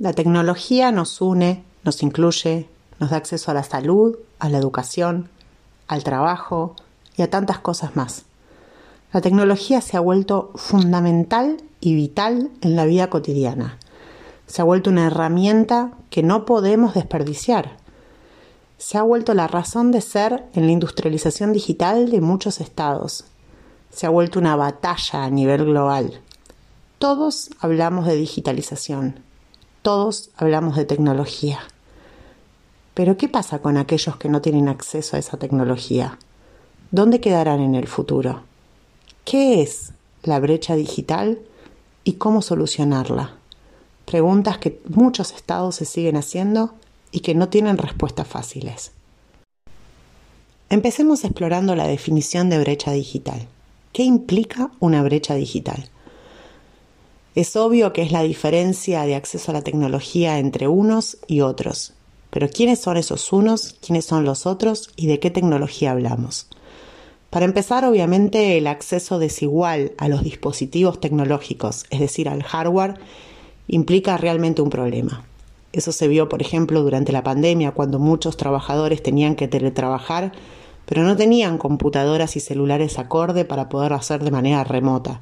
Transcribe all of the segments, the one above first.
La tecnología nos une, nos incluye, nos da acceso a la salud, a la educación, al trabajo y a tantas cosas más. La tecnología se ha vuelto fundamental y vital en la vida cotidiana. Se ha vuelto una herramienta que no podemos desperdiciar. Se ha vuelto la razón de ser en la industrialización digital de muchos estados. Se ha vuelto una batalla a nivel global. Todos hablamos de digitalización. Todos hablamos de tecnología. Pero ¿qué pasa con aquellos que no tienen acceso a esa tecnología? ¿Dónde quedarán en el futuro? ¿Qué es la brecha digital y cómo solucionarla? Preguntas que muchos estados se siguen haciendo y que no tienen respuestas fáciles. Empecemos explorando la definición de brecha digital. ¿Qué implica una brecha digital? Es obvio que es la diferencia de acceso a la tecnología entre unos y otros, pero ¿quiénes son esos unos? ¿Quiénes son los otros? ¿Y de qué tecnología hablamos? Para empezar, obviamente, el acceso desigual a los dispositivos tecnológicos, es decir, al hardware, implica realmente un problema. Eso se vio, por ejemplo, durante la pandemia, cuando muchos trabajadores tenían que teletrabajar, pero no tenían computadoras y celulares acorde para poder hacer de manera remota.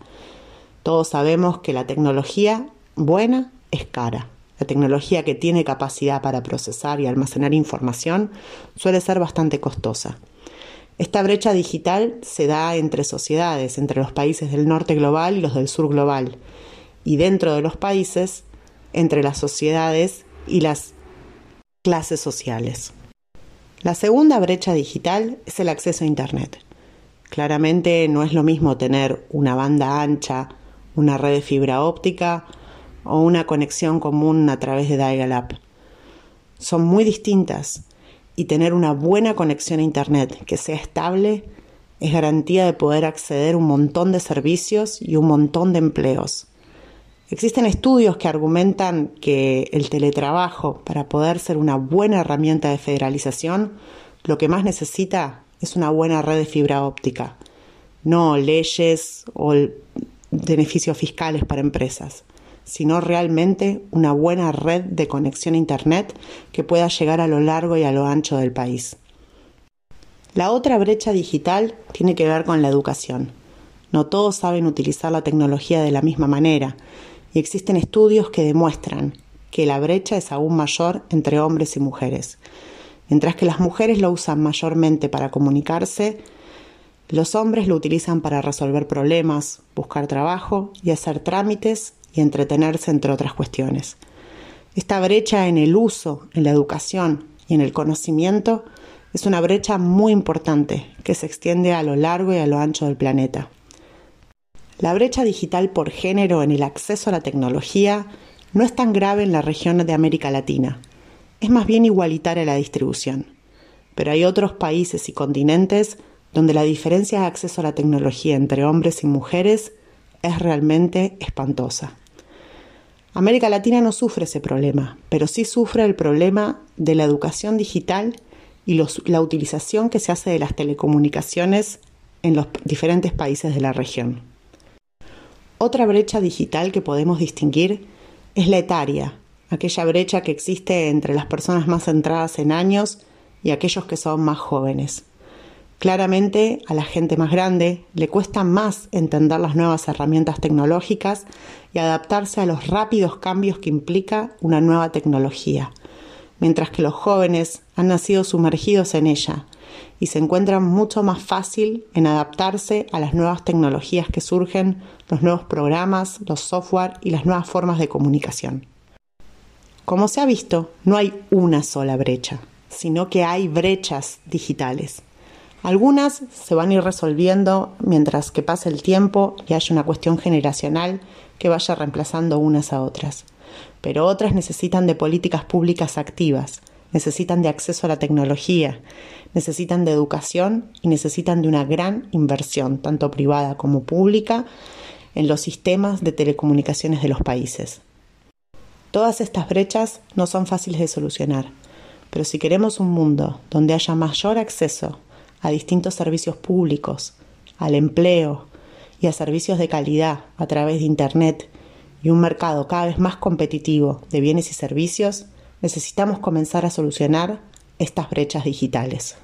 Todos sabemos que la tecnología buena es cara. La tecnología que tiene capacidad para procesar y almacenar información suele ser bastante costosa. Esta brecha digital se da entre sociedades, entre los países del norte global y los del sur global, y dentro de los países, entre las sociedades y las clases sociales. La segunda brecha digital es el acceso a Internet. Claramente no es lo mismo tener una banda ancha, una red de fibra óptica o una conexión común a través de Dial-Up. Son muy distintas y tener una buena conexión a Internet que sea estable es garantía de poder acceder a un montón de servicios y un montón de empleos. Existen estudios que argumentan que el teletrabajo, para poder ser una buena herramienta de federalización, lo que más necesita es una buena red de fibra óptica, no leyes o beneficios fiscales para empresas sino realmente una buena red de conexión a Internet que pueda llegar a lo largo y a lo ancho del país. La otra brecha digital tiene que ver con la educación. No todos saben utilizar la tecnología de la misma manera y existen estudios que demuestran que la brecha es aún mayor entre hombres y mujeres. Mientras que las mujeres lo usan mayormente para comunicarse, los hombres lo utilizan para resolver problemas, buscar trabajo y hacer trámites y entretenerse entre otras cuestiones. Esta brecha en el uso, en la educación y en el conocimiento es una brecha muy importante que se extiende a lo largo y a lo ancho del planeta. La brecha digital por género en el acceso a la tecnología no es tan grave en la región de América Latina, es más bien igualitaria la distribución, pero hay otros países y continentes donde la diferencia de acceso a la tecnología entre hombres y mujeres es realmente espantosa. América Latina no sufre ese problema, pero sí sufre el problema de la educación digital y la utilización que se hace de las telecomunicaciones en los diferentes países de la región. Otra brecha digital que podemos distinguir es la etaria, aquella brecha que existe entre las personas más centradas en años y aquellos que son más jóvenes. Claramente a la gente más grande le cuesta más entender las nuevas herramientas tecnológicas y adaptarse a los rápidos cambios que implica una nueva tecnología, mientras que los jóvenes han nacido sumergidos en ella y se encuentran mucho más fácil en adaptarse a las nuevas tecnologías que surgen, los nuevos programas, los software y las nuevas formas de comunicación. Como se ha visto, no hay una sola brecha, sino que hay brechas digitales. Algunas se van a ir resolviendo mientras que pase el tiempo y haya una cuestión generacional que vaya reemplazando unas a otras. Pero otras necesitan de políticas públicas activas, necesitan de acceso a la tecnología, necesitan de educación y necesitan de una gran inversión, tanto privada como pública, en los sistemas de telecomunicaciones de los países. Todas estas brechas no son fáciles de solucionar, pero si queremos un mundo donde haya mayor acceso a distintos servicios públicos, al empleo y a servicios de calidad a través de Internet y un mercado cada vez más competitivo de bienes y servicios, necesitamos comenzar a solucionar estas brechas digitales.